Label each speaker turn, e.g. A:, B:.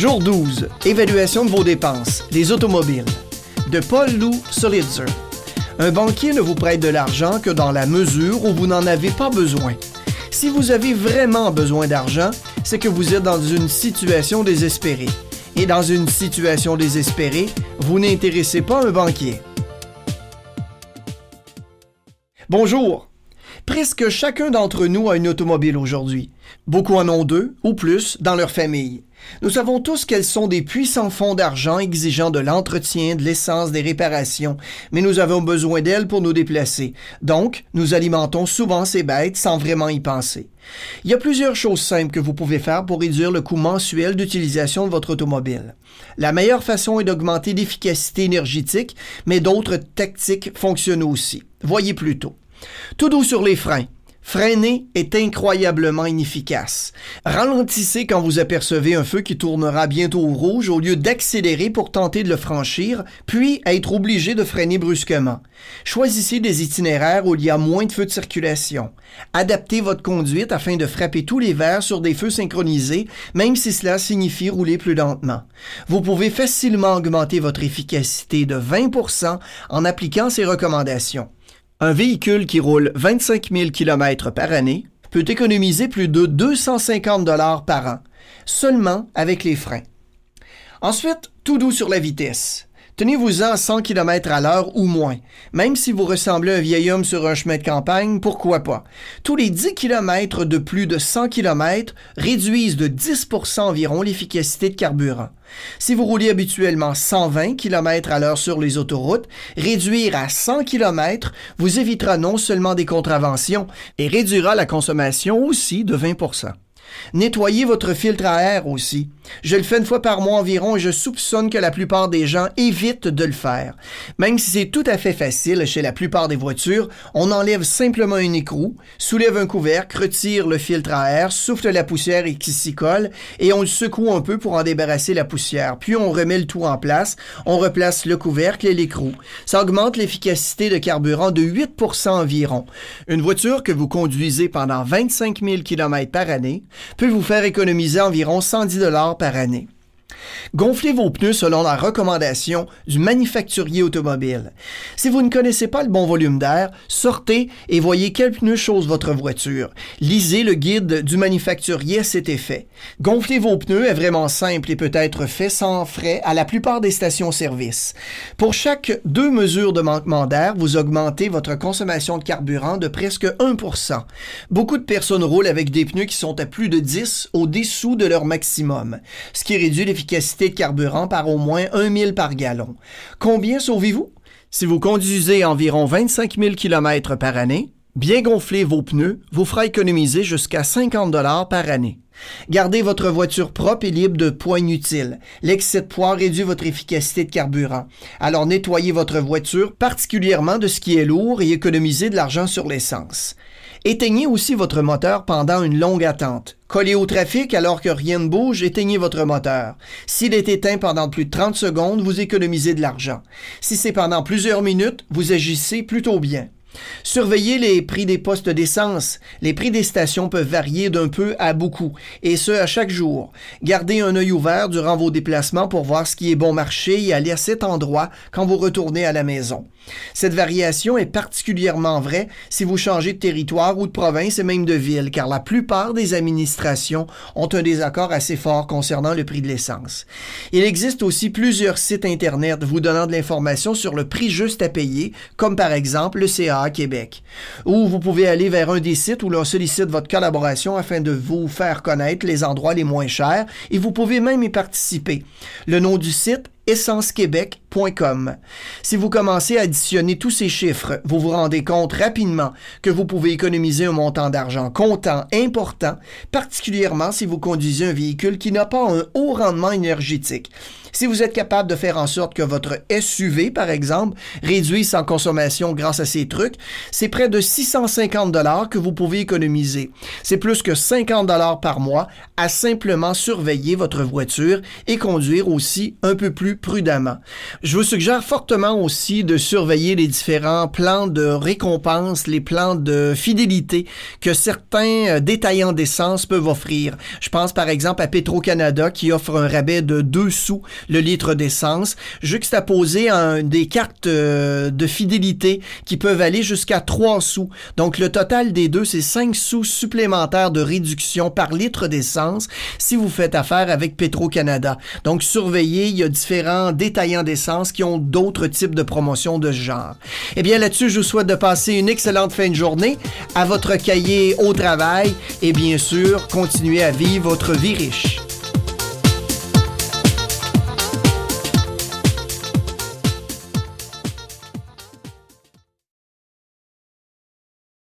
A: Jour 12. Évaluation de vos dépenses. Les automobiles. De Paul Lou Solitzer. Un banquier ne vous prête de l'argent que dans la mesure où vous n'en avez pas besoin. Si vous avez vraiment besoin d'argent, c'est que vous êtes dans une situation désespérée. Et dans une situation désespérée, vous n'intéressez pas un banquier. Bonjour. Presque chacun d'entre nous a une automobile aujourd'hui. Beaucoup en ont deux ou plus dans leur famille. Nous savons tous qu'elles sont des puissants fonds d'argent exigeant de l'entretien, de l'essence, des réparations, mais nous avons besoin d'elles pour nous déplacer. Donc, nous alimentons souvent ces bêtes sans vraiment y penser. Il y a plusieurs choses simples que vous pouvez faire pour réduire le coût mensuel d'utilisation de votre automobile. La meilleure façon est d'augmenter l'efficacité énergétique, mais d'autres tactiques fonctionnent aussi. Voyez plutôt. Tout doux sur les freins. Freiner est incroyablement inefficace. Ralentissez quand vous apercevez un feu qui tournera bientôt au rouge au lieu d'accélérer pour tenter de le franchir, puis être obligé de freiner brusquement. Choisissez des itinéraires où il y a moins de feux de circulation. Adaptez votre conduite afin de frapper tous les verres sur des feux synchronisés, même si cela signifie rouler plus lentement. Vous pouvez facilement augmenter votre efficacité de 20% en appliquant ces recommandations. Un véhicule qui roule 25 000 km par année peut économiser plus de 250 dollars par an, seulement avec les freins. Ensuite, tout doux sur la vitesse. Tenez-vous-en à 100 km à l'heure ou moins. Même si vous ressemblez à un vieil homme sur un chemin de campagne, pourquoi pas? Tous les 10 km de plus de 100 km réduisent de 10% environ l'efficacité de carburant. Si vous roulez habituellement 120 km à l'heure sur les autoroutes, réduire à 100 km vous évitera non seulement des contraventions et réduira la consommation aussi de 20 Nettoyez votre filtre à air aussi. Je le fais une fois par mois environ et je soupçonne que la plupart des gens évitent de le faire. Même si c'est tout à fait facile chez la plupart des voitures, on enlève simplement une écrou, soulève un couvercle, retire le filtre à air, souffle la poussière et qui s'y colle et on le secoue un peu pour en débarrasser la poussière. Puis on remet le tout en place, on replace le couvercle et l'écrou. Ça augmente l'efficacité de carburant de 8% environ. Une voiture que vous conduisez pendant 25 000 km par année peut vous faire économiser environ 110 dollars par année. Gonflez vos pneus selon la recommandation du manufacturier automobile. Si vous ne connaissez pas le bon volume d'air, sortez et voyez quels pneus chose votre voiture. Lisez le guide du manufacturier à cet effet. Gonfler vos pneus est vraiment simple et peut être fait sans frais à la plupart des stations-service. Pour chaque deux mesures de manquement d'air, vous augmentez votre consommation de carburant de presque 1% Beaucoup de personnes roulent avec des pneus qui sont à plus de 10 au-dessous de leur maximum, ce qui réduit l'efficacité de carburant par au moins 1 000 par gallon. Combien sauvez-vous? Si vous conduisez environ 25 000 km par année, bien gonfler vos pneus vous fera économiser jusqu'à 50 dollars par année. Gardez votre voiture propre et libre de poids inutiles. L'excès de poids réduit votre efficacité de carburant. Alors nettoyez votre voiture, particulièrement de ce qui est lourd, et économisez de l'argent sur l'essence. Éteignez aussi votre moteur pendant une longue attente. Collé au trafic alors que rien ne bouge, éteignez votre moteur. S'il est éteint pendant plus de 30 secondes, vous économisez de l'argent. Si c'est pendant plusieurs minutes, vous agissez plutôt bien. Surveillez les prix des postes d'essence. Les prix des stations peuvent varier d'un peu à beaucoup, et ce à chaque jour. Gardez un œil ouvert durant vos déplacements pour voir ce qui est bon marché et aller à cet endroit quand vous retournez à la maison. Cette variation est particulièrement vraie si vous changez de territoire ou de province et même de ville, car la plupart des administrations ont un désaccord assez fort concernant le prix de l'essence. Il existe aussi plusieurs sites Internet vous donnant de l'information sur le prix juste à payer, comme par exemple le CA Québec, ou vous pouvez aller vers un des sites où l'on sollicite votre collaboration afin de vous faire connaître les endroits les moins chers et vous pouvez même y participer. Le nom du site essencequebec.com. Si vous commencez à additionner tous ces chiffres, vous vous rendez compte rapidement que vous pouvez économiser un montant d'argent comptant important, particulièrement si vous conduisez un véhicule qui n'a pas un haut rendement énergétique. Si vous êtes capable de faire en sorte que votre SUV, par exemple, réduise sa consommation grâce à ces trucs, c'est près de 650 dollars que vous pouvez économiser. C'est plus que 50 dollars par mois à simplement surveiller votre voiture et conduire aussi un peu plus prudemment. Je vous suggère fortement aussi de surveiller les différents plans de récompense, les plans de fidélité que certains euh, détaillants d'essence peuvent offrir. Je pense par exemple à Petro-Canada qui offre un rabais de 2 sous le litre d'essence, juxtaposé à des cartes euh, de fidélité qui peuvent aller jusqu'à 3 sous. Donc le total des deux, c'est 5 sous supplémentaires de réduction par litre d'essence si vous faites affaire avec Petro-Canada. Donc surveillez, il y a différents détaillants d'essence qui ont d'autres types de promotions de ce genre. Eh bien là-dessus, je vous souhaite de passer une excellente fin de journée à votre cahier au travail et bien sûr, continuez à vivre votre vie riche.